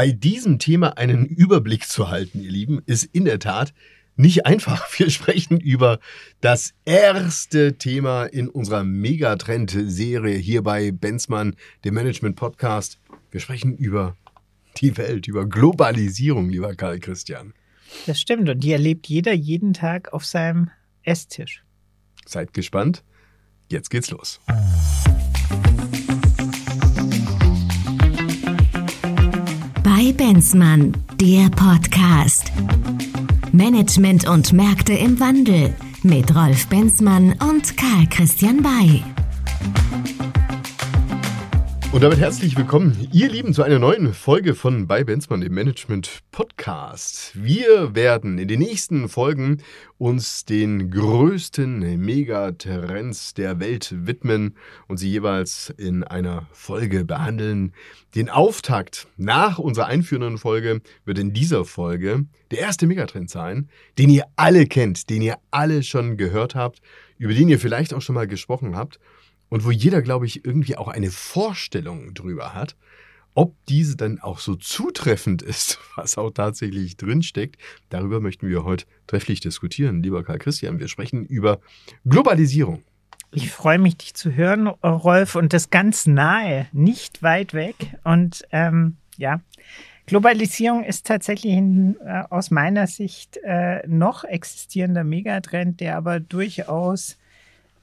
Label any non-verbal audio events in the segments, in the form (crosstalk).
Bei diesem Thema einen Überblick zu halten, ihr Lieben, ist in der Tat nicht einfach. (laughs) Wir sprechen über das erste Thema in unserer Megatrend-Serie hier bei Benzmann, dem Management-Podcast. Wir sprechen über die Welt, über Globalisierung, lieber Karl Christian. Das stimmt und die erlebt jeder jeden Tag auf seinem Esstisch. Seid gespannt. Jetzt geht's los. Benzmann, der Podcast. Management und Märkte im Wandel mit Rolf Benzmann und Karl Christian Bay. Und damit herzlich willkommen, ihr Lieben, zu einer neuen Folge von bei Benzmann, dem Management Podcast. Wir werden in den nächsten Folgen uns den größten Megatrends der Welt widmen und sie jeweils in einer Folge behandeln. Den Auftakt nach unserer einführenden Folge wird in dieser Folge der erste Megatrend sein, den ihr alle kennt, den ihr alle schon gehört habt, über den ihr vielleicht auch schon mal gesprochen habt und wo jeder, glaube ich, irgendwie auch eine Vorstellung drüber hat, ob diese dann auch so zutreffend ist, (laughs) was auch tatsächlich drinsteckt, darüber möchten wir heute trefflich diskutieren. Lieber Karl Christian, wir sprechen über Globalisierung. Ich freue mich, dich zu hören, Rolf, und das ganz nahe, nicht weit weg. Und ähm, ja, Globalisierung ist tatsächlich ein, äh, aus meiner Sicht äh, noch existierender Megatrend, der aber durchaus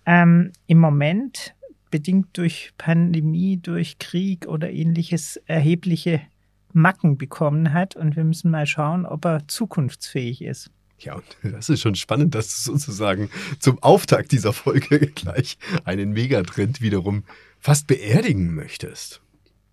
ähm, im Moment bedingt durch Pandemie, durch Krieg oder ähnliches erhebliche Macken bekommen hat. Und wir müssen mal schauen, ob er zukunftsfähig ist. Ja, und (laughs) das ist schon spannend, dass du sozusagen zum Auftakt dieser Folge (laughs) gleich einen Megatrend wiederum fast beerdigen möchtest.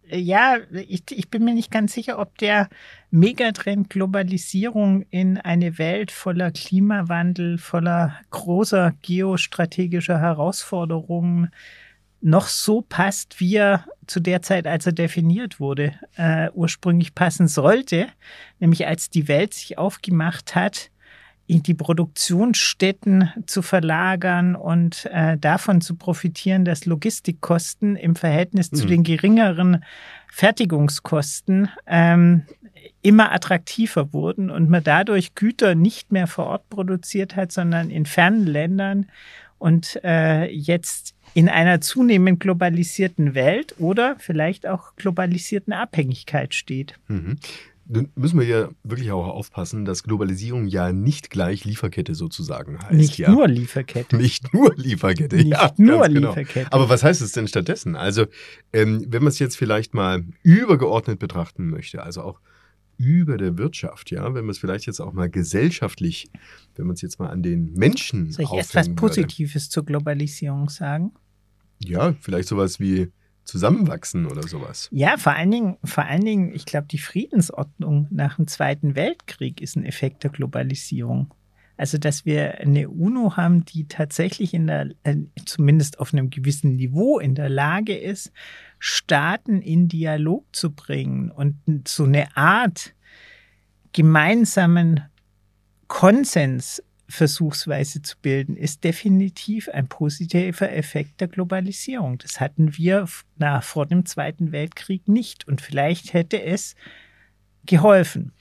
Ja, ich, ich bin mir nicht ganz sicher, ob der Megatrend Globalisierung in eine Welt voller Klimawandel, voller großer geostrategischer Herausforderungen noch so passt, wie er zu der Zeit, als er definiert wurde, äh, ursprünglich passen sollte, nämlich als die Welt sich aufgemacht hat, in die Produktionsstätten zu verlagern und äh, davon zu profitieren, dass Logistikkosten im Verhältnis mhm. zu den geringeren Fertigungskosten ähm, immer attraktiver wurden und man dadurch Güter nicht mehr vor Ort produziert hat, sondern in fernen Ländern und äh, jetzt in einer zunehmend globalisierten Welt oder vielleicht auch globalisierten Abhängigkeit steht. Mhm. Nun müssen wir ja wirklich auch aufpassen, dass Globalisierung ja nicht gleich Lieferkette sozusagen heißt. Nicht ja. nur Lieferkette. Nicht nur Lieferkette, nicht ja. Nur genau. Lieferkette. Aber was heißt es denn stattdessen? Also, ähm, wenn man es jetzt vielleicht mal übergeordnet betrachten möchte, also auch über der Wirtschaft, ja, wenn man es vielleicht jetzt auch mal gesellschaftlich, wenn man es jetzt mal an den Menschen Soll ich etwas Positives würde. zur Globalisierung sagen? Ja, vielleicht sowas wie zusammenwachsen oder sowas. Ja, vor allen Dingen, vor allen Dingen, ich glaube, die Friedensordnung nach dem Zweiten Weltkrieg ist ein Effekt der Globalisierung. Also, dass wir eine UNO haben, die tatsächlich in der, äh, zumindest auf einem gewissen Niveau in der Lage ist, Staaten in Dialog zu bringen und so eine Art gemeinsamen Konsens versuchsweise zu bilden, ist definitiv ein positiver Effekt der Globalisierung. Das hatten wir na, vor dem Zweiten Weltkrieg nicht und vielleicht hätte es geholfen.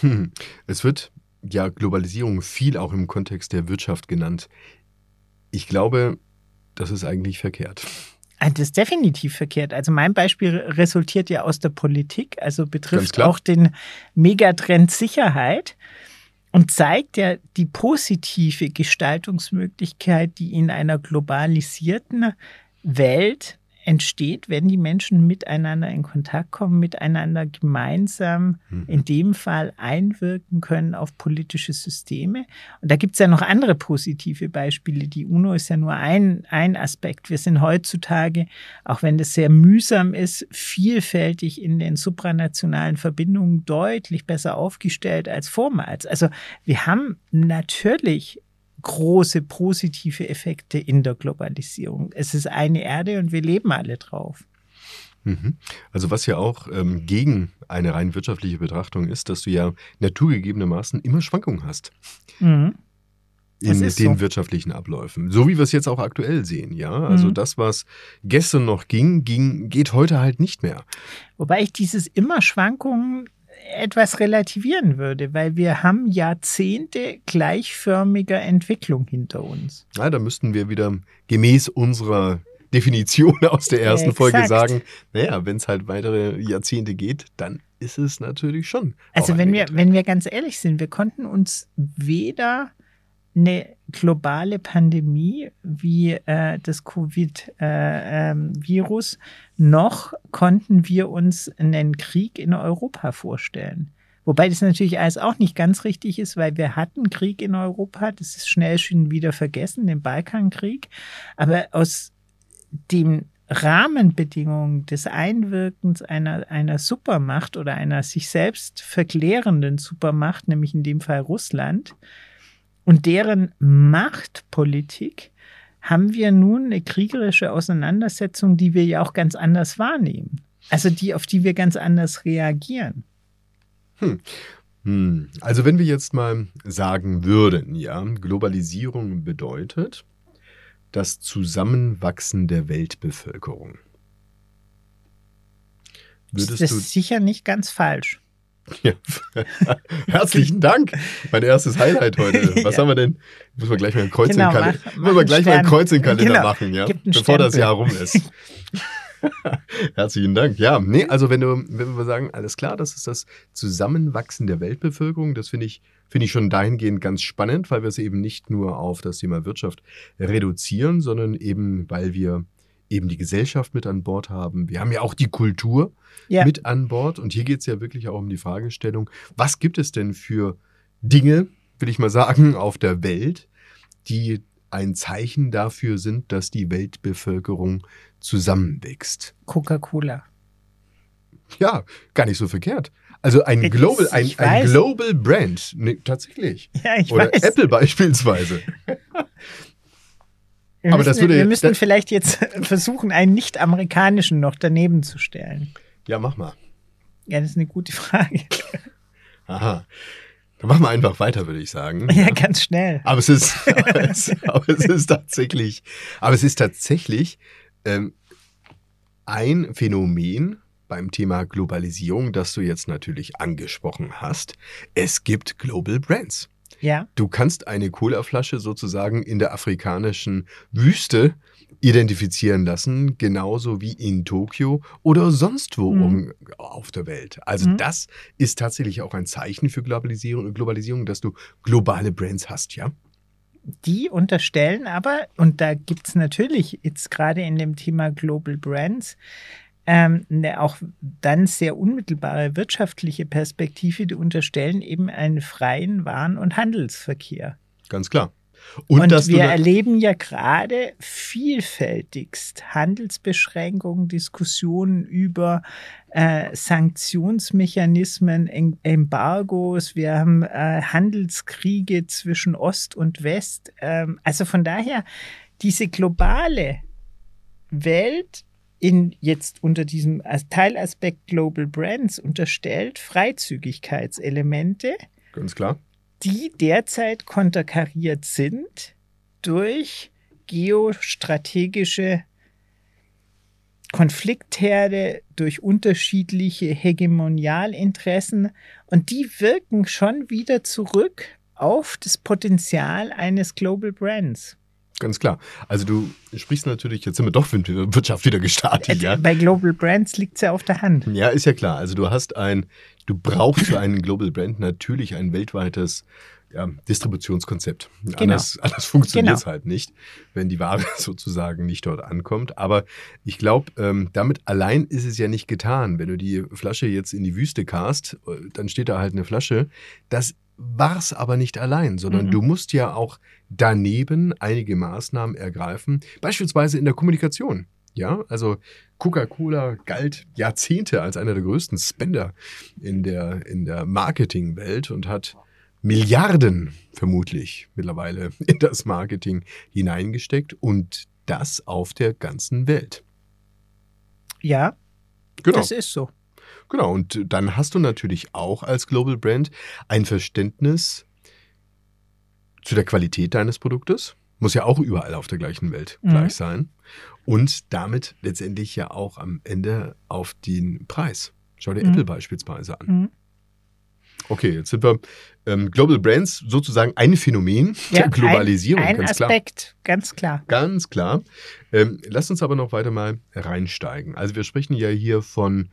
Hm. Es wird ja Globalisierung viel auch im Kontext der Wirtschaft genannt. Ich glaube, das ist eigentlich verkehrt. Ah, das ist definitiv verkehrt. Also mein Beispiel resultiert ja aus der Politik, also betrifft auch den Megatrend Sicherheit und zeigt ja die positive Gestaltungsmöglichkeit, die in einer globalisierten Welt entsteht, wenn die Menschen miteinander in Kontakt kommen, miteinander gemeinsam mhm. in dem Fall einwirken können auf politische Systeme. Und da gibt es ja noch andere positive Beispiele. Die UNO ist ja nur ein, ein Aspekt. Wir sind heutzutage, auch wenn das sehr mühsam ist, vielfältig in den supranationalen Verbindungen deutlich besser aufgestellt als vormals. Also wir haben natürlich große positive Effekte in der Globalisierung. Es ist eine Erde und wir leben alle drauf. Mhm. Also was ja auch ähm, gegen eine rein wirtschaftliche Betrachtung ist, dass du ja naturgegebenermaßen immer Schwankungen hast. Mhm. in den so. wirtschaftlichen Abläufen. So wie wir es jetzt auch aktuell sehen, ja. Also Mhm. das, was gestern noch ging, ging, geht heute halt nicht mehr. Wobei ich dieses immer Schwankungen etwas relativieren würde, weil wir haben Jahrzehnte gleichförmiger Entwicklung hinter uns. Ja, da müssten wir wieder gemäß unserer Definition aus der ersten Folge Exakt. sagen, naja, wenn es halt weitere Jahrzehnte geht, dann ist es natürlich schon. Also wenn wir, wenn wir ganz ehrlich sind, wir konnten uns weder eine globale Pandemie wie äh, das Covid-Virus, noch konnten wir uns einen Krieg in Europa vorstellen. Wobei das natürlich alles auch nicht ganz richtig ist, weil wir hatten Krieg in Europa, das ist schnell schon wieder vergessen, den Balkankrieg. Aber aus den Rahmenbedingungen des Einwirkens einer, einer Supermacht oder einer sich selbst verklärenden Supermacht, nämlich in dem Fall Russland, und deren Machtpolitik haben wir nun eine kriegerische Auseinandersetzung, die wir ja auch ganz anders wahrnehmen. Also die, auf die wir ganz anders reagieren. Hm. Also wenn wir jetzt mal sagen würden, ja, Globalisierung bedeutet das Zusammenwachsen der Weltbevölkerung. Würdest das du ist sicher nicht ganz falsch. Ja. (laughs) Herzlichen Dank. Mein erstes Highlight heute. (laughs) Was Ja. haben wir denn? Muss man gleich mal ein Kreuz Genau, den Kalender, mach- mach gleich mal ein. Kreuz in den Kalender Genau. machen, ja? Bevor das Stempel. Jahr rum ist. (laughs) Herzlichen Dank. Ja, nee, also wenn du, wenn wir sagen, alles klar, das ist das Zusammenwachsen der Weltbevölkerung, das finde ich, finde ich schon dahingehend ganz spannend, weil wir es eben nicht nur auf das Thema Wirtschaft reduzieren, sondern eben, weil wir eben die Gesellschaft mit an Bord haben. Wir haben ja auch die Kultur Ja. mit an Bord. Und hier geht es ja wirklich auch um die Fragestellung, was gibt es denn für Dinge, will ich mal sagen, (laughs) auf der Welt, die ein Zeichen dafür sind, dass die Weltbevölkerung zusammenwächst. Coca-Cola. Ja, gar nicht so verkehrt. Also ein Global, ein, ein. Global Brand, nee, tatsächlich. Ja, ich Oder weiß. Apple beispielsweise. Wir Aber müssen, das würde- wir müssen das- vielleicht jetzt (laughs) versuchen, einen nicht-amerikanischen noch daneben zu stellen. Ja, mach mal. Ja, das ist eine gute Frage. Aha. Dann machen wir einfach weiter, würde ich sagen. Ja, ganz schnell. Aber es ist, aber (laughs) es, aber es ist tatsächlich, aber es ist tatsächlich ähm, ein Phänomen beim Thema Globalisierung, das du jetzt natürlich angesprochen hast. Es gibt Global Brands. Ja, Du kannst eine Colaflasche sozusagen in der afrikanischen Wüste identifizieren lassen, genauso wie in Tokio oder sonst wo Mhm. um, auf der Welt. Also Mhm. das ist tatsächlich auch ein Zeichen für Globalisierung, Globalisierung, dass du globale Brands hast, ja? die unterstellen aber, und da gibt es natürlich jetzt gerade in dem Thema Global Brands, ähm, eine auch dann sehr unmittelbare wirtschaftliche Perspektive, die unterstellen eben einen freien Waren- und Handelsverkehr. Ganz klar. Und, Und, wir erleben ja gerade vielfältigst Handelsbeschränkungen, Diskussionen über äh, Sanktionsmechanismen, em Embargos, wir haben äh, Handelskriege zwischen Ost und West. Ähm, also von daher, diese globale Welt in jetzt unter diesem As- Teilaspekt Global Brands unterstellt Freizügigkeitselemente ganz klar. Die derzeit konterkariert sind durch geostrategische Konfliktherde, durch unterschiedliche Hegemonialinteressen und die wirken schon wieder zurück auf das Potenzial eines Global Brands. Ganz klar. Also du sprichst natürlich, jetzt sind wir doch der Wirtschaft wieder gestartet, ja? Bei Global Brands liegt es ja auf der Hand. Ja, ist ja klar. Also du hast ein, du brauchst für einen Global Brand natürlich ein weltweites ja, Distributionskonzept. Anders, anders funktioniert es Genau. halt nicht, wenn die Ware (laughs) sozusagen nicht dort ankommt. Aber ich glaube, ähm, damit allein ist es ja nicht getan. Wenn du die Flasche jetzt in die Wüste cast, äh, dann steht da halt eine Flasche. Das war's aber nicht allein, sondern Mhm. du musst ja auch daneben einige Maßnahmen ergreifen, beispielsweise in der Kommunikation. Ja, also Coca-Cola galt Jahrzehnte als einer der größten Spender in der, in der Marketingwelt und hat Milliarden vermutlich mittlerweile (laughs) in das Marketing hineingesteckt und das auf der ganzen Welt. Ja, Genau. das ist so. Genau, und dann hast du natürlich auch als Global Brand ein Verständnis zu der Qualität deines Produktes. Muss ja auch überall auf der gleichen Welt Mhm. gleich sein. Und damit letztendlich ja auch am Ende auf den Preis. Schau dir Mhm. Apple beispielsweise an. Mhm. Okay, jetzt sind wir ähm, Global Brands sozusagen ein Phänomen Ja, der Globalisierung, ein, ein ganz klar. Aspekt, ganz klar. Ganz klar. Ähm, lass uns aber noch weiter mal reinsteigen. Also wir sprechen ja hier von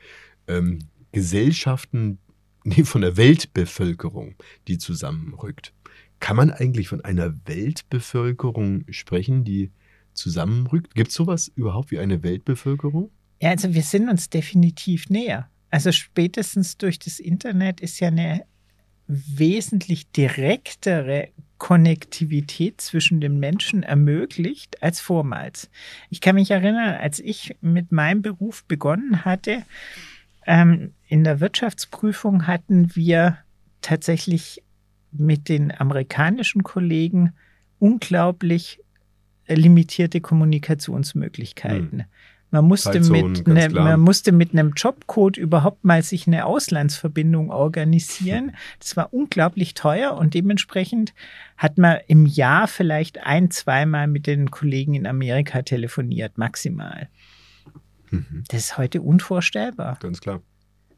ähm, Gesellschaften, (laughs) nee, von der Weltbevölkerung, die zusammenrückt. Kann man eigentlich von einer Weltbevölkerung sprechen, die zusammenrückt? Gibt es sowas überhaupt wie eine Weltbevölkerung? Ja, also wir sind uns definitiv näher. Also spätestens durch das Internet ist ja eine wesentlich direktere Konnektivität zwischen den Menschen ermöglicht als vormals. Ich kann mich erinnern, als ich mit meinem Beruf begonnen hatte, ähm, in der Wirtschaftsprüfung hatten wir tatsächlich mit den amerikanischen Kollegen unglaublich äh, limitierte Kommunikationsmöglichkeiten. Man musste, mit ne, man musste mit einem Jobcode überhaupt mal sich eine Auslandsverbindung organisieren. (laughs) Das war unglaublich teuer und dementsprechend hat man im Jahr vielleicht ein, zweimal mit den Kollegen in Amerika telefoniert, maximal. Mhm, Das ist heute unvorstellbar. ganz klar.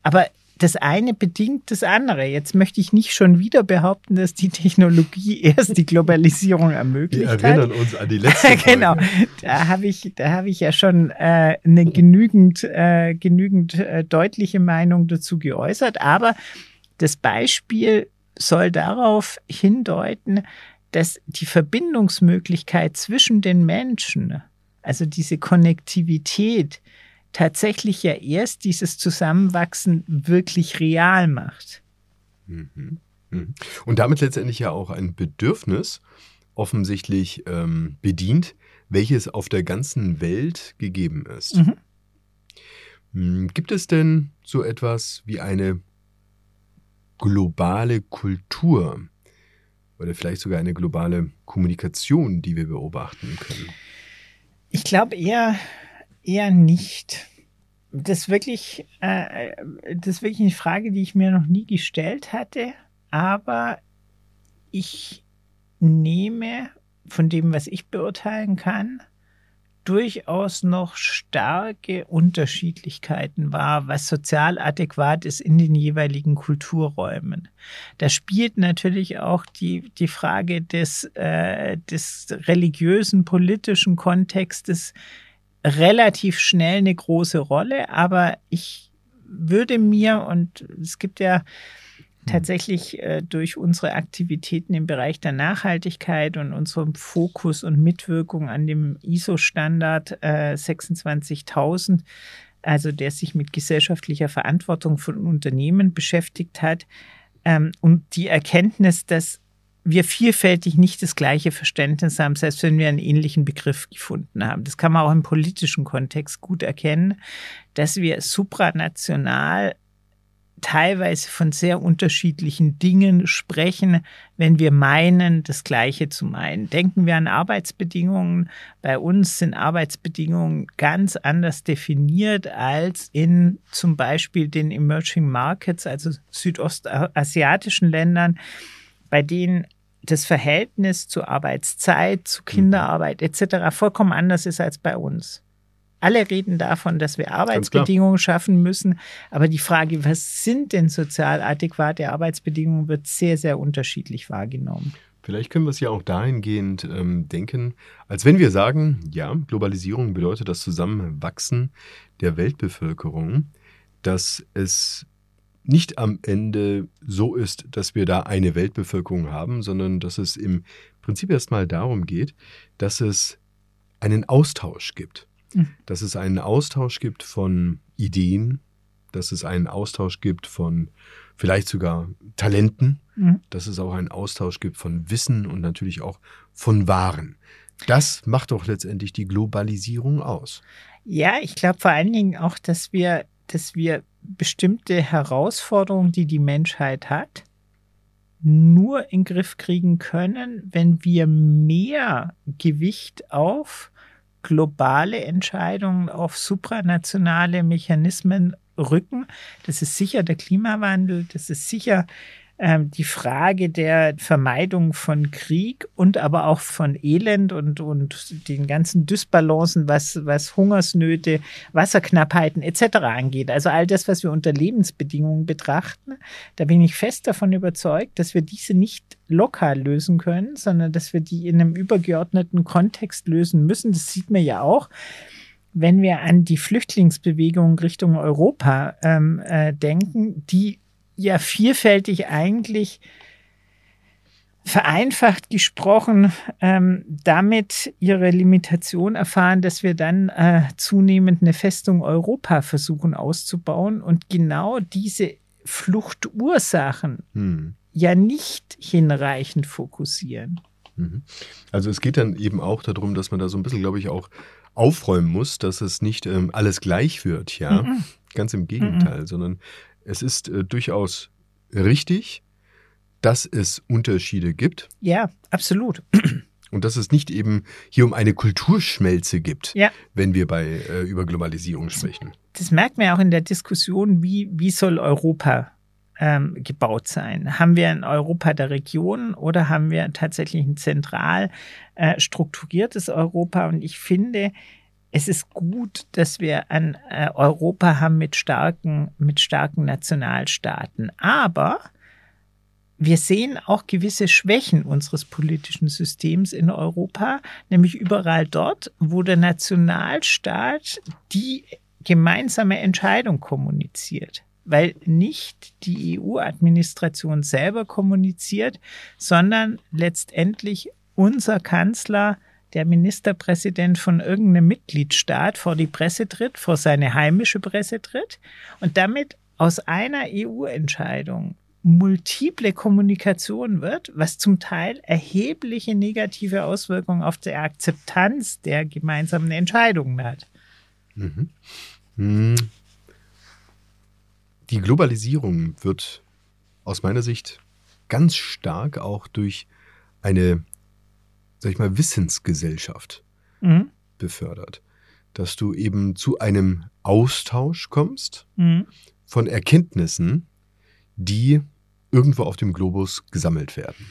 Aber das eine bedingt das andere. Jetzt möchte ich nicht schon wieder behaupten, dass die Technologie (laughs) erst die Globalisierung Wir ermöglicht hat. erinnern uns an die letzte (laughs) genau, da habe ich, da habe ich ja schon äh, eine genügend, äh, genügend äh, deutliche Meinung dazu geäußert. Aber das Beispiel soll darauf hindeuten, dass die Verbindungsmöglichkeit zwischen den Menschen, also diese Konnektivität, tatsächlich ja erst dieses Zusammenwachsen wirklich real macht. Mhm. Mhm. Und damit letztendlich ja auch ein Bedürfnis offensichtlich ähm, bedient, welches auf der ganzen Welt gegeben ist. Mhm. Hm, Gibt es denn so etwas wie eine globale Kultur oder vielleicht sogar eine globale Kommunikation, die wir beobachten können? Ich glaube eher, eher nicht. Das ist wirklich, äh, das ist wirklich eine Frage, die ich mir noch nie gestellt hatte. Aber ich nehme von dem, was ich beurteilen kann, durchaus noch starke Unterschiedlichkeiten wahr, was sozial adäquat ist in den jeweiligen Kulturräumen. Da spielt natürlich auch die, die Frage des, äh, des religiösen, politischen Kontextes relativ schnell eine große Rolle, aber ich würde mir, und es gibt ja tatsächlich äh, durch unsere Aktivitäten im Bereich der Nachhaltigkeit und unserem Fokus und Mitwirkung an dem ISO-Standard äh, 26000, also der sich mit gesellschaftlicher Verantwortung von Unternehmen beschäftigt hat, ähm, und die Erkenntnis, dass wir vielfältig nicht das gleiche Verständnis haben, selbst wenn wir einen ähnlichen Begriff gefunden haben. Das kann man auch im politischen Kontext gut erkennen, dass wir supranational teilweise von sehr unterschiedlichen Dingen sprechen, wenn wir meinen, das Gleiche zu meinen. Denken wir an Arbeitsbedingungen. Bei uns sind Arbeitsbedingungen ganz anders definiert als in zum Beispiel den Emerging Markets, also südostasiatischen Ländern, bei denen das Verhältnis zu Arbeitszeit, zu Kinderarbeit etc. vollkommen anders ist als bei uns. Alle reden davon, dass wir Arbeitsbedingungen schaffen müssen, aber die Frage, was sind denn sozial adäquate Arbeitsbedingungen, wird sehr, sehr unterschiedlich wahrgenommen. Vielleicht können wir es ja auch dahingehend ähm, denken, als wenn wir sagen, ja, Globalisierung bedeutet das Zusammenwachsen der Weltbevölkerung, dass es nicht am Ende so ist, dass wir da eine Weltbevölkerung haben, sondern dass es im Prinzip erstmal darum geht, dass es einen Austausch gibt. Mhm. Dass es einen Austausch gibt von Ideen, dass es einen Austausch gibt von vielleicht sogar Talenten, Mhm. dass es auch einen Austausch gibt von Wissen und natürlich auch von Waren. Das macht doch letztendlich die Globalisierung aus. Ja, ich glaube vor allen Dingen auch, dass wir, dass wir bestimmte Herausforderungen, die die Menschheit hat, nur in den Griff kriegen können, wenn wir mehr Gewicht auf globale Entscheidungen, auf supranationale Mechanismen rücken. Das ist sicher der Klimawandel, das ist sicher die Frage der Vermeidung von Krieg und aber auch von Elend und, und den ganzen Dysbalancen, was, was Hungersnöte, Wasserknappheiten etc. angeht. Also all das, was wir unter Lebensbedingungen betrachten, da bin ich fest davon überzeugt, dass wir diese nicht lokal lösen können, sondern dass wir die in einem übergeordneten Kontext lösen müssen. Das sieht man ja auch wenn wir an die Flüchtlingsbewegung Richtung Europa ähm, äh, denken, die ja vielfältig eigentlich vereinfacht gesprochen ähm, damit ihre Limitation erfahren, dass wir dann äh, zunehmend eine Festung Europa versuchen auszubauen und genau diese Fluchtursachen hm. ja nicht hinreichend fokussieren. Mhm. Also es geht dann eben auch darum, dass man da so ein bisschen, glaube ich, auch aufräumen muss, dass es nicht ähm, alles gleich wird, ja. Mhm. Ganz im Gegenteil, mhm. sondern es ist äh, durchaus richtig, dass es Unterschiede gibt. Ja, absolut. Und dass es nicht eben hier um eine Kulturschmelze gibt, ja. wenn wir bei äh, über Globalisierung sprechen. Das merkt man ja auch in der Diskussion, wie, wie soll Europa ähm, gebaut sein? Haben wir ein Europa der Regionen oder haben wir tatsächlich ein zentral äh, strukturiertes Europa? Und ich finde, es ist gut, dass wir ein äh, Europa haben mit starken, mit starken Nationalstaaten. Aber wir sehen auch gewisse Schwächen unseres politischen Systems in Europa, nämlich überall dort, wo der Nationalstaat die gemeinsame Entscheidung kommuniziert weil nicht die EU-Administration selber kommuniziert, sondern letztendlich unser Kanzler der Ministerpräsident von irgendeinem Mitgliedstaat vor die Presse tritt, vor seine heimische Presse tritt und damit aus einer EU-Entscheidung multiple Kommunikation wird, was zum Teil erhebliche negative Auswirkungen auf die Akzeptanz der gemeinsamen Entscheidungen hat. Mhm. Mhm. Die Globalisierung wird aus meiner Sicht ganz stark auch durch eine sag ich mal, Wissensgesellschaft mhm. befördert. Dass du eben zu einem Austausch kommst mhm. von Erkenntnissen, die irgendwo auf dem Globus gesammelt werden.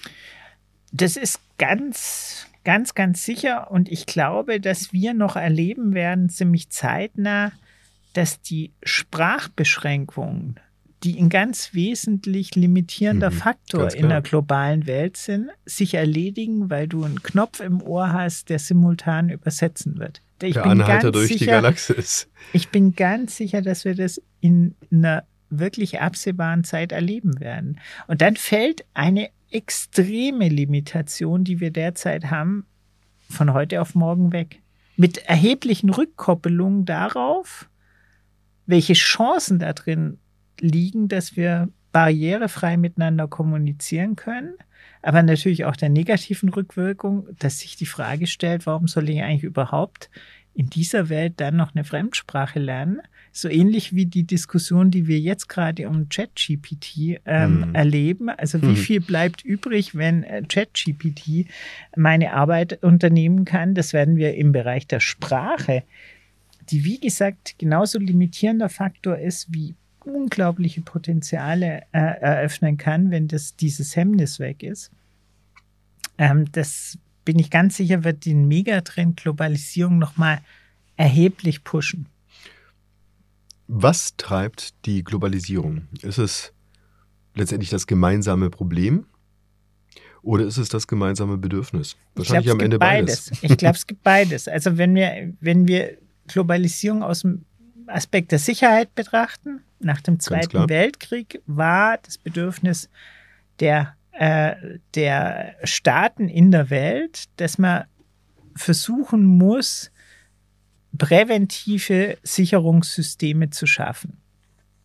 Das ist ganz, ganz, ganz sicher. Und ich glaube, dass wir noch erleben werden, ziemlich zeitnah, dass die Sprachbeschränkungen die ein ganz wesentlich limitierender mhm, Faktor in der globalen Welt sind, sich erledigen, weil du einen Knopf im Ohr hast, der simultan übersetzen wird. Ich der Anhalter durch sicher, die Galaxis. Ich bin ganz sicher, dass wir das in einer wirklich absehbaren Zeit erleben werden. Und dann fällt eine extreme Limitation, die wir derzeit haben, von heute auf morgen weg. Mit erheblichen Rückkoppelungen darauf, welche Chancen da drin liegen, dass wir barrierefrei miteinander kommunizieren können, aber natürlich auch der negativen Rückwirkung, dass sich die Frage stellt, warum soll ich eigentlich überhaupt in dieser Welt dann noch eine Fremdsprache lernen? So ähnlich wie die Diskussion, die wir jetzt gerade um ChatGPT ähm, hm. erleben. Also wie hm. viel bleibt übrig, wenn äh, ChatGPT meine Arbeit unternehmen kann? Das werden wir im Bereich der Sprache, die wie gesagt genauso limitierender Faktor ist wie unglaubliche Potenziale äh, eröffnen kann, wenn das, dieses Hemmnis weg ist. Ähm, das bin ich ganz sicher, wird den Megatrend Globalisierung nochmal erheblich pushen. Was treibt die Globalisierung? Ist es letztendlich das gemeinsame Problem oder ist es das gemeinsame Bedürfnis? Wahrscheinlich glaub, am Ende beides. beides. Ich glaube, es gibt beides. Also wenn wir, wenn wir Globalisierung aus dem Aspekt der Sicherheit betrachten, nach dem Zweiten Weltkrieg war das Bedürfnis der, äh, der Staaten in der Welt, dass man versuchen muss, präventive Sicherungssysteme zu schaffen.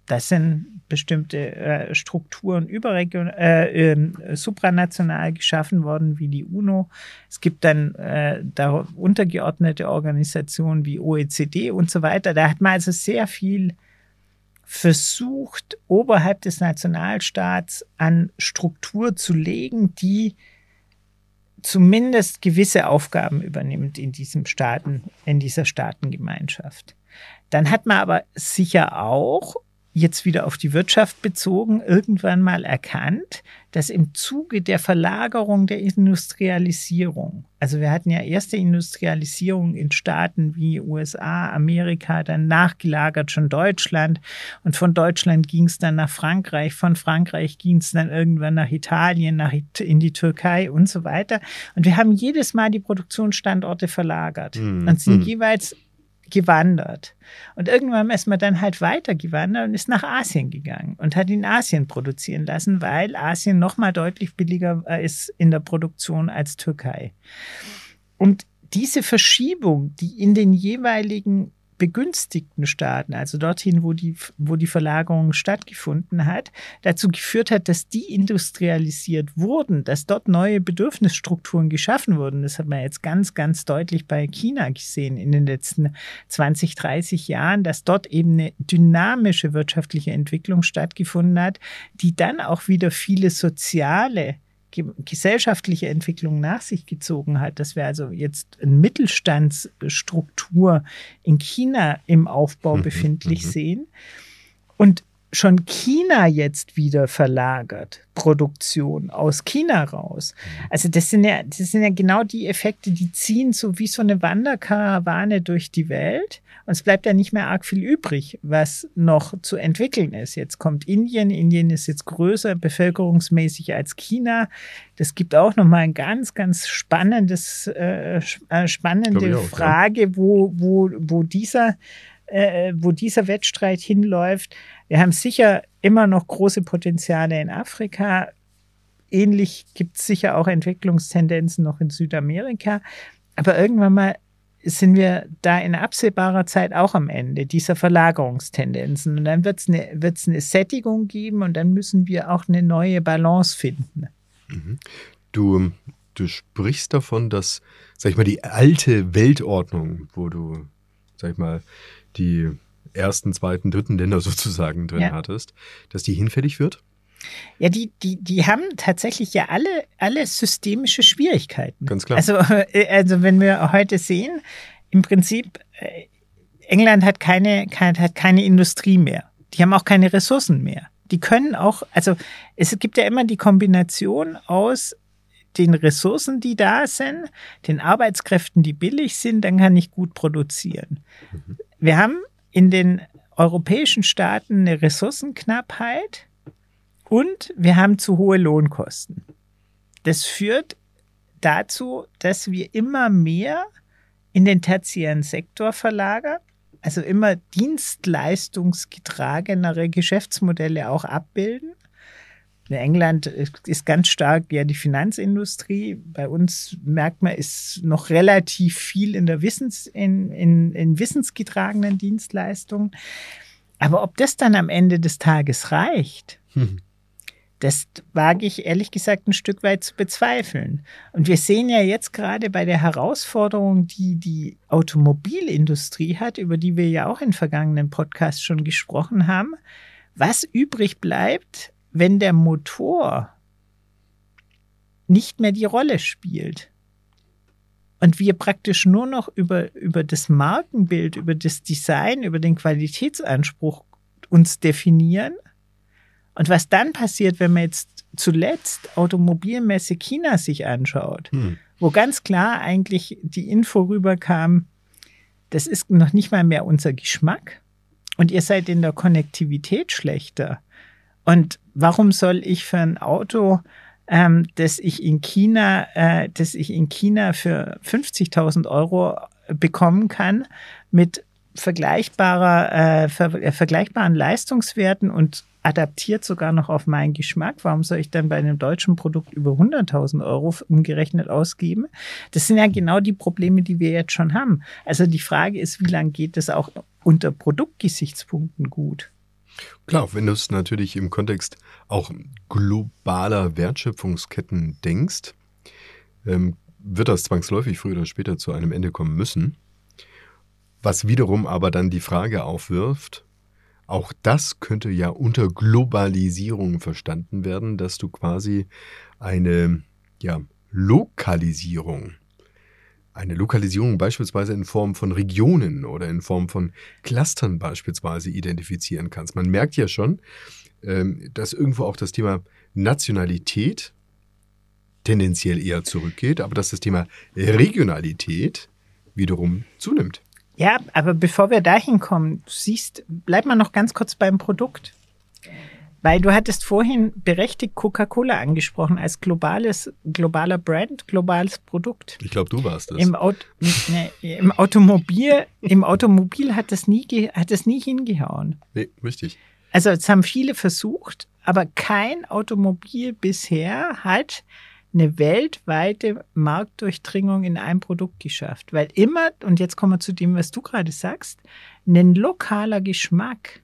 Das sind bestimmte äh, Strukturen überregion, äh, äh, supranational geschaffen worden, wie die UNO. Es gibt dann äh, da untergeordnete Organisationen wie OECD und so weiter. Da hat man also sehr viel versucht, oberhalb des Nationalstaats an Struktur zu legen, die zumindest gewisse Aufgaben übernimmt in diesem Staaten, in dieser Staatengemeinschaft. Dann hat man aber sicher auch jetzt wieder auf die Wirtschaft bezogen, irgendwann mal erkannt, dass im Zuge der Verlagerung der Industrialisierung, also wir hatten ja erste Industrialisierung in Staaten wie USA, Amerika, dann nachgelagert schon Deutschland und von Deutschland ging es dann nach Frankreich, von Frankreich ging es dann irgendwann nach Italien, nach in die Türkei und so weiter. Und wir haben jedes Mal die Produktionsstandorte verlagert mhm. und sind mhm. jeweils gewandert. Und irgendwann ist man dann halt weiter gewandert und ist nach Asien gegangen und hat in Asien produzieren lassen, weil Asien nochmal deutlich billiger äh, ist in der Produktion als Türkei. Und diese Verschiebung, die in den jeweiligen begünstigten Staaten, also dorthin, wo die, wo die Verlagerung stattgefunden hat, dazu geführt hat, dass die industrialisiert wurden, dass dort neue Bedürfnisstrukturen geschaffen wurden. Das hat man jetzt ganz, ganz deutlich bei China gesehen in den letzten 20, 30 Jahren, dass dort eben eine dynamische wirtschaftliche Entwicklung stattgefunden hat, die dann auch wieder viele soziale gesellschaftliche Entwicklung nach sich gezogen hat, dass wir also jetzt eine Mittelstandsstruktur in China im Aufbau mhm, befindlich mhm. sehen. Und schon China jetzt wieder verlagert, Produktion aus China raus. Mhm. Also das sind ja, das sind ja genau die Effekte, die ziehen so wie so eine Wanderkarawane durch die Welt. Und es bleibt ja nicht mehr arg viel übrig, was noch zu entwickeln ist. Jetzt kommt Indien. Indien ist jetzt größer bevölkerungsmäßig als China. Das gibt auch nochmal ein ganz, ganz spannendes, äh, äh spannende auch, Frage, ja. wo, wo, wo dieser äh, wo dieser Wettstreit hinläuft. Wir haben sicher immer noch große Potenziale in Afrika. Ähnlich gibt es sicher auch Entwicklungstendenzen noch in Südamerika. Aber irgendwann mal sind wir da in absehbarer Zeit auch am Ende dieser Verlagerungstendenzen. Und dann wird es eine, wird's eine Sättigung geben und dann müssen wir auch eine neue Balance finden. Mhm. Du, du sprichst davon, dass, sag ich mal, die alte Weltordnung, wo du, sag ich mal, die ersten, zweiten, dritten Länder (laughs) sozusagen drin ja. hattest, dass die hinfällig wird? Ja, die, die, die haben tatsächlich ja alle, alle systemische Schwierigkeiten. Ganz klar. Also, äh, also wenn wir heute sehen, im Prinzip, äh, England hat keine, hat keine Industrie mehr. Die haben auch keine Ressourcen mehr. Die können auch, also es gibt ja immer die Kombination aus den Ressourcen, die da sind, den Arbeitskräften, die billig sind, dann kann ich gut produzieren. Mhm. Wir haben in den europäischen Staaten eine Ressourcenknappheit und wir haben zu hohe Lohnkosten. Das führt dazu, dass wir immer mehr in den tertiären Sektor verlagern, also immer dienstleistungsgetragenere Geschäftsmodelle auch abbilden. In England ist ganz stark ja die Finanzindustrie. Bei uns merkt man, ist noch relativ viel in der Wissens, in, in, in wissensgetragenen Dienstleistungen. Aber ob das dann am Ende des Tages reicht, hm. Das wage ich ehrlich gesagt ein Stück weit zu bezweifeln. Und wir sehen ja jetzt gerade bei der Herausforderung, die die Automobilindustrie hat, über die wir ja auch in vergangenen Podcasts schon gesprochen haben, was übrig bleibt, wenn der Motor nicht mehr die Rolle spielt und wir praktisch nur noch über, über das Markenbild, über das Design, über den Qualitätsanspruch uns definieren. Und was dann passiert, wenn man jetzt zuletzt Automobilmesse China sich anschaut, hm. wo ganz klar eigentlich die Info rüberkam, das ist noch nicht mal mehr unser Geschmack und ihr seid in der Konnektivität schlechter. Und warum soll ich für ein Auto, ähm, das ich in China, äh, das ich in China für 50.000 Euro bekommen kann, mit vergleichbarer, äh, ver äh, vergleichbaren Leistungswerten und adaptiert sogar noch auf meinen Geschmack. Warum soll ich dann bei einem deutschen Produkt über 100.000 Euro umgerechnet ausgeben? Das sind ja genau die Probleme, die wir jetzt schon haben. Also die Frage ist, wie lange geht es auch unter Produktgesichtspunkten gut? Klar, wenn du es natürlich im Kontext auch globaler Wertschöpfungsketten denkst, ähm, wird das zwangsläufig früher oder später zu einem Ende kommen müssen. Was wiederum aber dann die Frage aufwirft, auch das könnte ja unter Globalisierung verstanden werden, dass du quasi eine ja, Lokalisierung eine Lokalisierung beispielsweise in Form von Regionen oder in Form von Clustern beispielsweise identifizieren kannst. Man merkt ja schon, ähm, dass irgendwo auch das Thema Nationalität tendenziell eher zurückgeht, aber dass das Thema Regionalität wiederum zunimmt. Ja, aber bevor wir dahin kommen, du siehst, bleib mal noch ganz kurz beim Produkt. Weil du hattest vorhin berechtigt Coca-Cola angesprochen als globales, globaler Brand, globales Produkt. Ich glaube, du warst das. Im, Auto, ne, Im Automobil, im Automobil hat das nie, hat das nie hingehauen. Nee, richtig. Also es haben viele versucht, aber kein Automobil bisher hat eine weltweite Marktdurchdringung in einem Produkt geschafft. Weil immer, und jetzt kommen wir zu dem, was du gerade sagst, ein lokaler Geschmack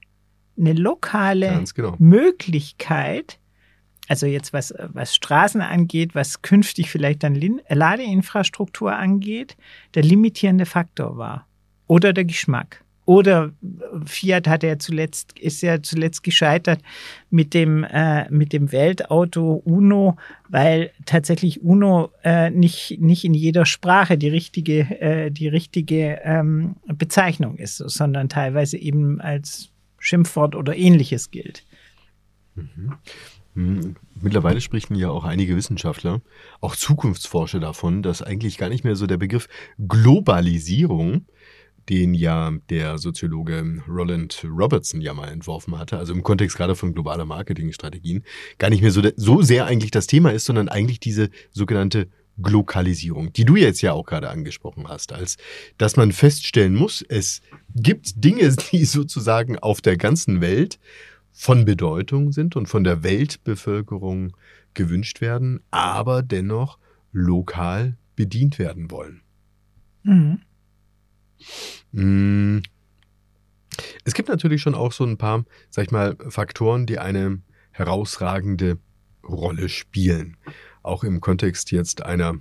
eine lokale genau. Möglichkeit, also jetzt was, was Straßen angeht, was künftig vielleicht dann Ladeinfrastruktur angeht, der limitierende Faktor war. Oder der Geschmack. Oder Fiat hat ja zuletzt, ist ja zuletzt gescheitert mit dem, äh, mit dem Weltauto Uno, weil tatsächlich Uno äh, nicht, nicht in jeder Sprache die richtige, äh, die richtige ähm, Bezeichnung ist, sondern teilweise eben als Schimpfwort oder ähnliches gilt. Mhm. mhm. Mittlerweile sprechen ja auch einige Wissenschaftler, auch Zukunftsforscher davon, dass eigentlich gar nicht mehr so der Begriff Globalisierung, den ja der Soziologe Roland Robertson ja mal entworfen hatte, also im Kontext gerade von globaler Marketingstrategien, gar nicht mehr so, so sehr eigentlich das Thema ist, sondern eigentlich diese sogenannte Glokalisierung, die du jetzt ja auch gerade angesprochen hast, als dass man feststellen muss, es gibt Dinge, (laughs) die sozusagen auf der ganzen Welt von Bedeutung sind und von der Weltbevölkerung gewünscht werden, aber dennoch lokal bedient werden wollen. Mhm. Mm. Es gibt natürlich schon auch so ein paar, sag ich mal, Faktoren, die eine herausragende Rolle spielen auch im Kontext jetzt einer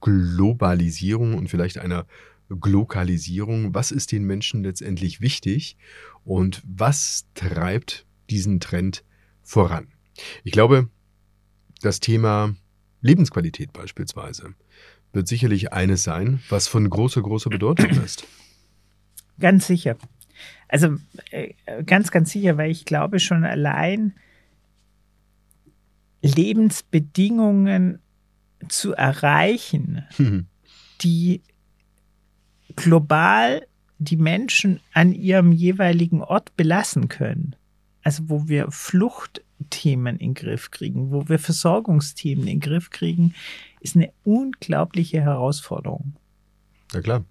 Globalisierung und vielleicht einer Glokalisierung, was ist den Menschen letztendlich wichtig und was treibt diesen Trend voran? Ich glaube, das Thema Lebensqualität beispielsweise wird sicherlich eines sein, was von großer, großer Bedeutung (clears throat) ist. Ganz sicher. Also äh, ganz, ganz sicher, weil ich glaube schon allein Lebensbedingungen zu erreichen, mhm. die global die Menschen an ihrem jeweiligen Ort belassen können. Also wo wir Fluchtthemen in den Griff kriegen, wo wir Versorgungsthemen in den Griff kriegen, ist eine unglaubliche Herausforderung. Ja klar.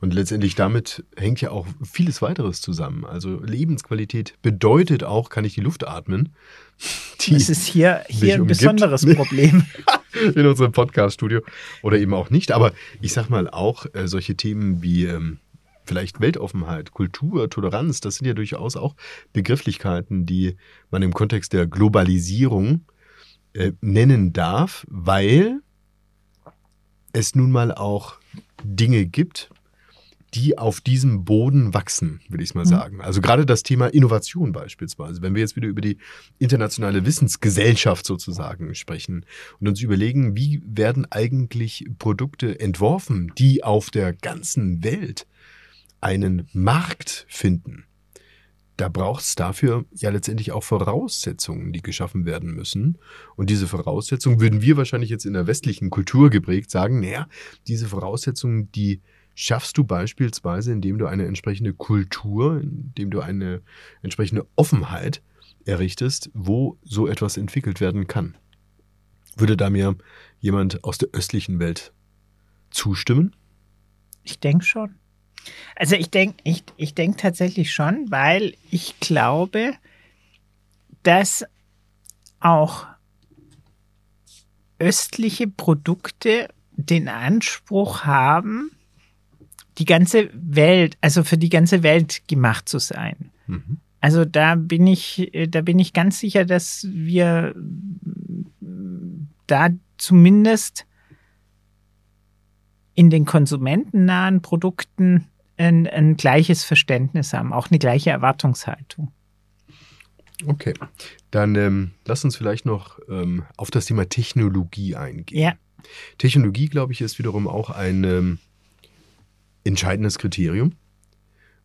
Und letztendlich damit hängt ja auch vieles weiteres zusammen. Also Lebensqualität bedeutet auch, kann ich die Luft atmen. (laughs) Die das ist hier, hier ein besonderes Problem. (laughs) In unserem Podcast-Studio. Oder eben auch nicht. Aber ich sag mal auch äh, solche Themen wie ähm, vielleicht Weltoffenheit, Kultur, Toleranz, das sind ja durchaus auch Begrifflichkeiten, die man im Kontext der Globalisierung äh, nennen darf, weil es nun mal auch Dinge gibt, die auf diesem Boden wachsen, würde ich mal mhm. sagen. Also gerade das Thema Innovation beispielsweise. Wenn wir jetzt wieder über die internationale Wissensgesellschaft sozusagen sprechen und uns überlegen, wie werden eigentlich Produkte entworfen, die auf der ganzen Welt einen Markt finden. Da braucht es dafür ja letztendlich auch Voraussetzungen, die geschaffen werden müssen. Und diese Voraussetzungen würden wir wahrscheinlich jetzt in der westlichen Kultur geprägt sagen, naja, diese Voraussetzungen, die schaffst du beispielsweise, indem du eine entsprechende Kultur, indem du eine entsprechende Offenheit errichtest, wo so etwas entwickelt werden kann. Würde da mir jemand aus der östlichen Welt zustimmen? Ich denke schon. Also ich denke ich, ich denk tatsächlich schon, weil ich glaube, dass auch östliche Produkte den Anspruch haben, die ganze Welt, also für die ganze Welt gemacht zu sein. Mhm. Also da bin ich, da bin ich ganz sicher, dass wir da zumindest in den konsumentennahen Produkten ein, ein gleiches Verständnis haben, auch eine gleiche Erwartungshaltung. Okay, dann ähm, lass uns vielleicht noch ähm, auf das Thema Technologie eingehen. Ja. Technologie, glaube ich, ist wiederum auch ein ähm, entscheidendes Kriterium,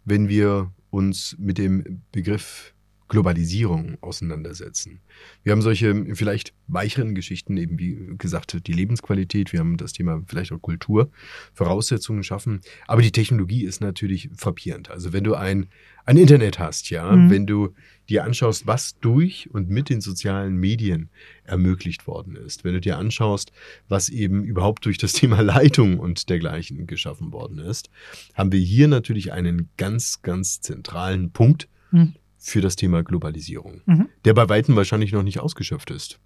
wenn wir uns mit dem Begriff Globalisierung auseinandersetzen. Wir haben solche vielleicht weicheren Geschichten, eben wie gesagt, die Lebensqualität, wir haben das Thema vielleicht auch Kultur, Voraussetzungen schaffen, aber die Technologie ist natürlich frappierend. Also wenn du ein, ein Internet hast, ja, mhm. wenn du dir anschaust, was durch und mit den sozialen Medien ermöglicht worden ist, wenn du dir anschaust, was eben überhaupt durch das Thema Leitung und dergleichen geschaffen worden ist, haben wir hier natürlich einen ganz, ganz zentralen Punkt, mhm für das Thema Globalisierung, mhm. der bei Weitem wahrscheinlich noch nicht ausgeschöpft ist.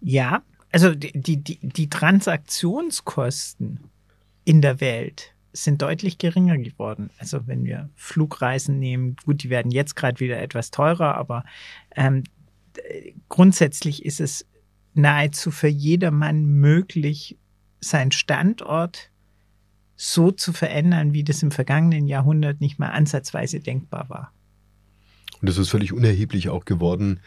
Ja, also die, die, die Transaktionskosten in der Welt sind deutlich geringer geworden. Also wenn wir Flugreisen nehmen, gut, die werden jetzt gerade wieder etwas teurer, aber ähm, grundsätzlich ist es nahezu für jedermann möglich, seinen Standort so zu verändern, wie das im vergangenen Jahrhundert nicht mal ansatzweise denkbar war. Und das ist völlig unerheblich auch geworden,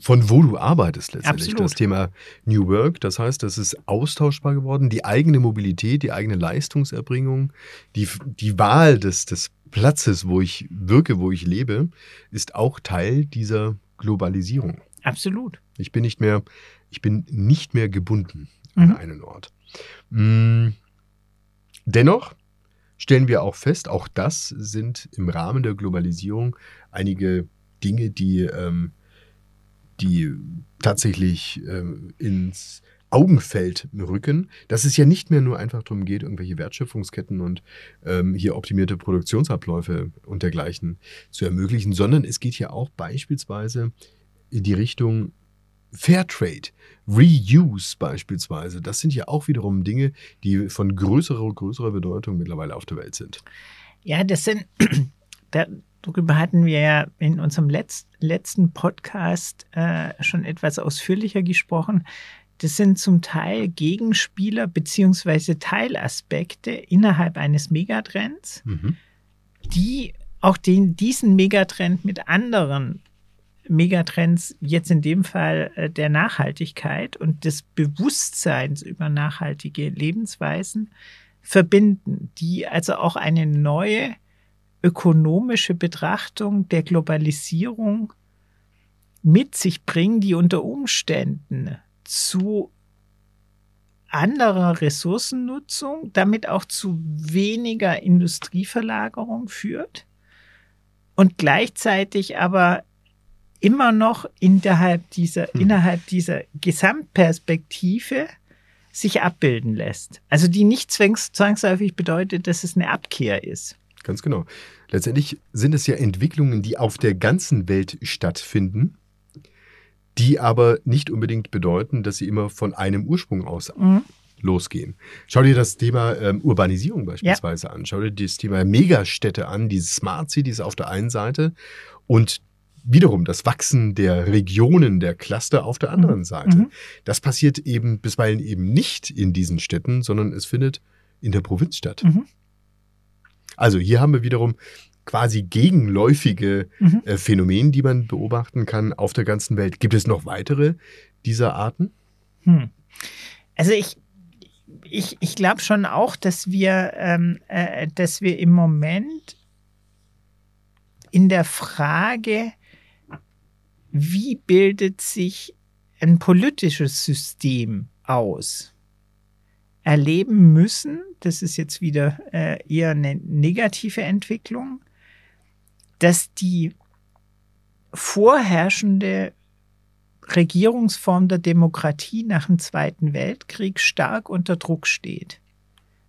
von wo du arbeitest letztendlich. Absolut. Das Thema New Work, das heißt, das ist austauschbar geworden. Die eigene Mobilität, die eigene Leistungserbringung, die, die Wahl des, des Platzes, wo ich wirke, wo ich lebe, ist auch Teil dieser Globalisierung. Absolut. Ich bin nicht mehr, ich bin nicht mehr gebunden mhm. an einen Ort. Mm. Dennoch stellen wir auch fest, auch das sind im Rahmen der Globalisierung einige Dinge, die, ähm, die tatsächlich ähm, ins Augenfeld rücken, dass es ja nicht mehr nur einfach darum geht, irgendwelche Wertschöpfungsketten und ähm, hier optimierte Produktionsabläufe und dergleichen zu ermöglichen, sondern es geht ja auch beispielsweise in die Richtung Fairtrade, Reuse beispielsweise, das sind ja auch wiederum Dinge, die von größerer, größerer Bedeutung mittlerweile auf der Welt sind. Ja, das sind, (clears throat) darüber hatten wir ja in unserem Letz-, letzten Podcast äh, schon etwas ausführlicher gesprochen. Das sind zum Teil Gegenspieler beziehungsweise Teilaspekte innerhalb eines Megatrends, mhm. die auch den, diesen Megatrend mit anderen Megatrends, jetzt in dem Fall äh, der Nachhaltigkeit und des Bewusstseins über nachhaltige Lebensweisen verbinden, die also auch eine neue ökonomische Betrachtung der Globalisierung mit sich bringen, die unter Umständen zu anderer Ressourcennutzung, damit auch zu weniger Industrieverlagerung führt und gleichzeitig aber immer noch innerhalb dieser, hm. innerhalb dieser Gesamtperspektive sich abbilden lässt. Also die nicht zwangsläufig bedeutet, dass es eine Abkehr ist. Ganz genau. Letztendlich sind es ja Entwicklungen, die auf der ganzen Welt stattfinden, die aber nicht unbedingt bedeuten, dass sie immer von einem Ursprung aus mhm. losgehen. Schau dir das Thema ähm, Urbanisierung beispielsweise ja. an. Schau dir das Thema Megastädte an, diese Smart Cities auf der einen Seite und wiederum das Wachsen der Regionen, der Cluster auf der anderen mhm. Seite. Mhm. Das passiert eben bisweilen eben nicht in diesen Städten, sondern es findet in der Provinz statt. Mhm. Also hier haben wir wiederum quasi gegenläufige mhm. äh, Phänomene, die man beobachten kann auf der ganzen Welt. Gibt es noch weitere dieser Arten? Hm. Also ich, ich, ich glaube schon auch, dass wir, ähm, äh, dass wir im Moment in der Frage wie bildet sich ein politisches System aus? Erleben müssen, das ist jetzt wieder äh, eher eine negative Entwicklung, dass die vorherrschende Regierungsform der Demokratie nach dem Zweiten Weltkrieg stark unter Druck steht.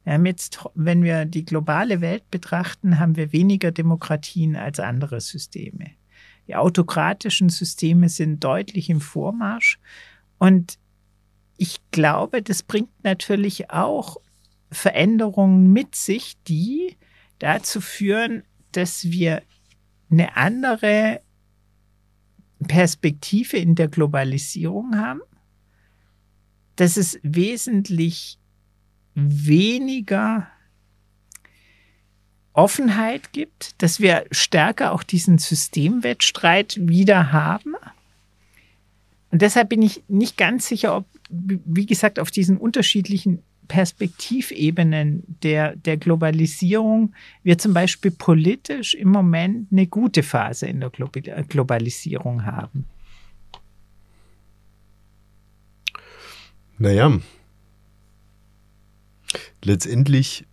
Wir haben jetzt, wenn wir die globale Welt betrachten, haben wir weniger Demokratien als andere Systeme. Die autokratischen Systeme sind deutlich im Vormarsch. Und ich glaube, das bringt natürlich auch Veränderungen mit sich, die dazu führen, dass wir eine andere Perspektive in der Globalisierung haben, dass es wesentlich weniger Offenheit gibt, dass wir stärker auch diesen Systemwettstreit wieder haben. Und deshalb bin ich nicht ganz sicher, ob, wie gesagt, auf diesen unterschiedlichen Perspektivebenen der, der Globalisierung wir zum Beispiel politisch im Moment eine gute Phase in der Globalisierung haben? Naja, letztendlich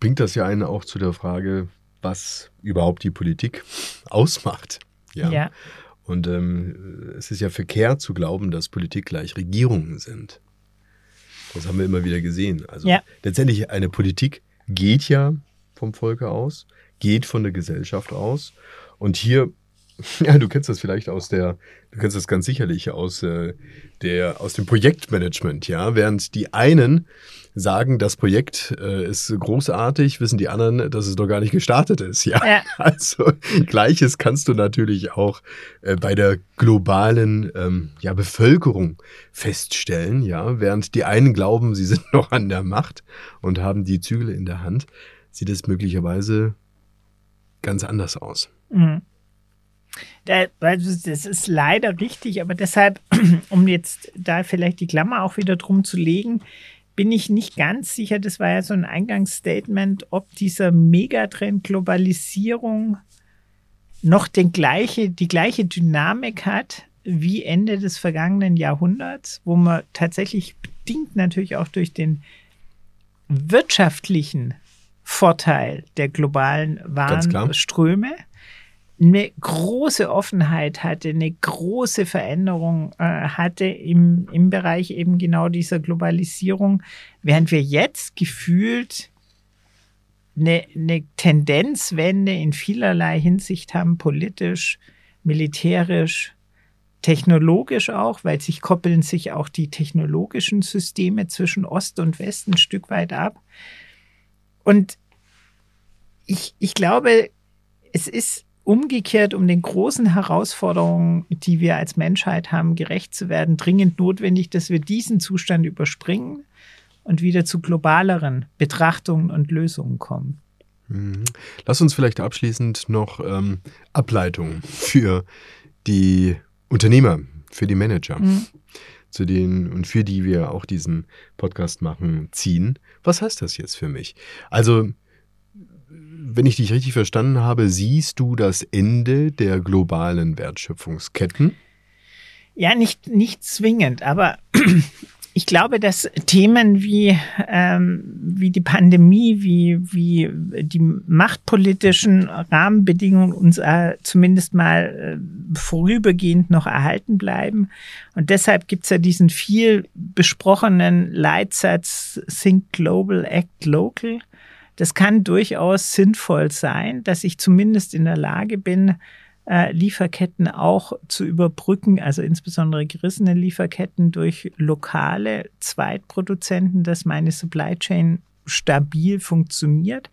bringt das ja einen auch zu der Frage, was überhaupt die Politik (laughs) ausmacht. Ja. ja. Und ähm, es ist ja verkehrt zu glauben, dass Politik gleich Regierungen sind. Das haben wir immer wieder gesehen. Also ja. letztendlich eine Politik geht ja vom Volke aus, geht von der Gesellschaft aus. Und hier, (laughs) ja, du kennst das vielleicht aus der, du kennst das ganz sicherlich aus äh, der, aus dem Projektmanagement, ja, während die einen sagen, das Projekt äh, ist großartig, wissen die anderen, dass es doch gar nicht gestartet ist. Ja, ja. (laughs) also gleiches kannst du natürlich auch äh, bei der globalen ähm, ja, Bevölkerung feststellen. Ja, während die einen glauben, sie sind (laughs) noch an der Macht und haben die Zügel in der Hand, sieht es möglicherweise ganz anders aus. Mhm. Das ist leider richtig, aber deshalb, (clears throat) um jetzt da vielleicht die Klammer auch wieder drum zu legen, bin ich nicht ganz sicher, das war ja so ein Eingangsstatement, ob dieser Megatrend Globalisierung noch den gleiche, die gleiche Dynamik hat wie Ende des vergangenen Jahrhunderts, wo man tatsächlich bedingt natürlich auch durch den wirtschaftlichen Vorteil der globalen Warenströme eine große Offenheit hatte, eine große Veränderung äh, hatte im, im Bereich eben genau dieser Globalisierung, während wir jetzt gefühlt eine, eine Tendenzwende in vielerlei Hinsicht haben, politisch, militärisch, technologisch auch, weil sich koppeln sich auch die technologischen Systeme zwischen Ost und West ein Stück weit ab. Und ich, ich glaube, es ist umgekehrt, um den großen Herausforderungen, die wir als Menschheit haben, gerecht zu werden, dringend notwendig, dass wir diesen Zustand überspringen und wieder zu globaleren Betrachtungen und Lösungen kommen. Mhm. Lass uns vielleicht abschließend noch ähm, Ableitungen für die Unternehmer, für die Manager, mhm. zu denen und für die wir auch diesen Podcast machen, ziehen. Was heißt das jetzt für mich? Also wenn ich dich richtig verstanden habe, siehst du das Ende der globalen Wertschöpfungsketten? Ja, nicht, nicht zwingend, aber (clears throat) ich glaube, dass Themen wie, ähm, wie die Pandemie, wie, wie die machtpolitischen Rahmenbedingungen uns äh, zumindest mal äh, vorübergehend noch erhalten bleiben. Und deshalb gibt es ja diesen viel besprochenen Leitsatz Think Global, Act Local das kann durchaus sinnvoll sein, dass ich zumindest in der Lage bin, äh, Lieferketten auch zu überbrücken, also insbesondere gerissene Lieferketten durch lokale Zweitproduzenten, dass meine Supply Chain stabil funktioniert.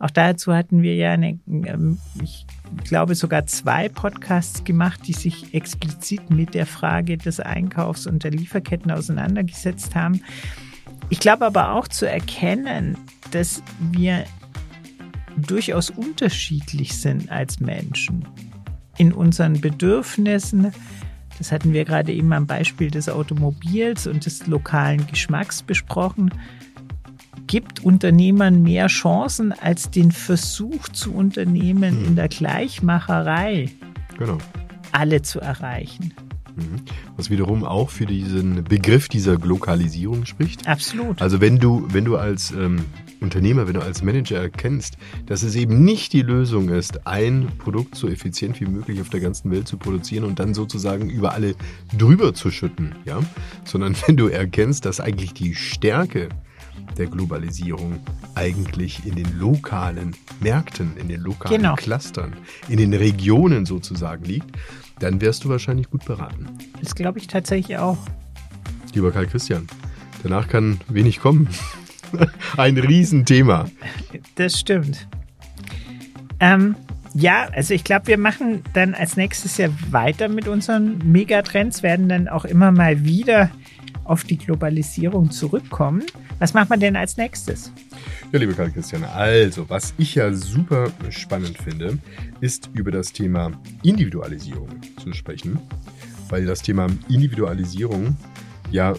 Auch dazu hatten wir ja eine, ähm, ich glaube sogar zwei Podcasts gemacht, die sich explizit mit der Frage des Einkaufs und der Lieferketten auseinandergesetzt haben. Ich glaube aber auch zu erkennen, dass wir durchaus unterschiedlich sind als Menschen in unseren Bedürfnissen. Das hatten wir gerade eben am Beispiel des Automobils und des lokalen Geschmacks besprochen. Gibt Unternehmern mehr Chancen als den Versuch zu unternehmen, hm. in der Gleichmacherei genau. alle zu erreichen? Mhm. Was wiederum auch für diesen Begriff dieser Glokalisierung spricht. Absolut. Also wenn du, wenn du als ähm, Unternehmer, wenn du als Manager erkennst, dass es eben nicht die Lösung ist, ein Produkt so effizient wie möglich auf der ganzen Welt zu produzieren und dann sozusagen über alle drüber zu schütten, ja, sondern (laughs) wenn du erkennst, dass eigentlich die Stärke der Globalisierung eigentlich in den lokalen Märkten, in den lokalen genau. Clustern, in den Regionen sozusagen liegt, dann wärst du wahrscheinlich gut beraten. Das glaube ich tatsächlich auch. Lieber Karl Christian, danach kann wenig kommen. (laughs) Ein Riesenthema. Das stimmt. Ähm, ja, also ich glaube, wir machen dann als nächstes ja weiter mit unseren Megatrends, werden dann auch immer mal wieder auf die Globalisierung zurückkommen. Was macht man denn als nächstes? Ja, liebe Karl Christian, also, was ich ja super spannend finde, ist über das Thema Individualisierung zu sprechen, weil das Thema Individualisierung ja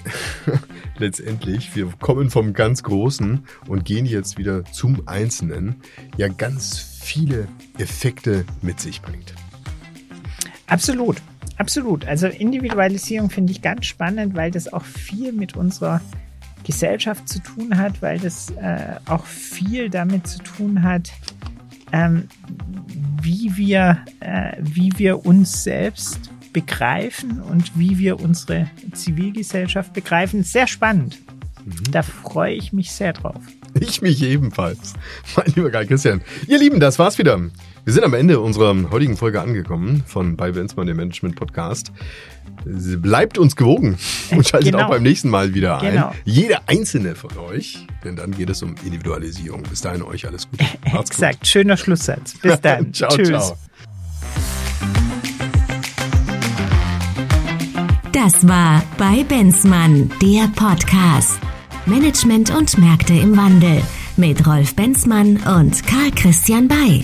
(laughs) letztendlich, wir kommen vom ganz Großen und gehen jetzt wieder zum Einzelnen, ja ganz viele Effekte mit sich bringt. Absolut, absolut. Also Individualisierung finde ich ganz spannend, weil das auch viel mit unserer Gesellschaft zu tun hat, weil das äh, auch viel damit zu tun hat, ähm, wie, wir, äh, wie wir uns selbst begreifen und wie wir unsere Zivilgesellschaft begreifen. Sehr spannend. Mhm. Da freue ich mich sehr drauf. Ich mich ebenfalls. Mein lieber Karl Christian. Ihr Lieben, das war's wieder. Wir sind am Ende unserer heutigen Folge angekommen von bei Benzmann, dem Management Podcast. Bleibt uns gewogen (laughs) und schaltet genau. auch beim nächsten Mal wieder ein. Genau. Jeder einzelne von euch, denn dann geht es um Individualisierung. Bis dahin euch alles Gute. (laughs) Macht's Exakt, gut. schöner Schlusssatz. Bis (laughs) dann. ciao, Tschüss. ciao. Das war bei Benzmann, der Podcast. Management und Märkte im Wandel mit Rolf Benzmann und Karl Christian Bay.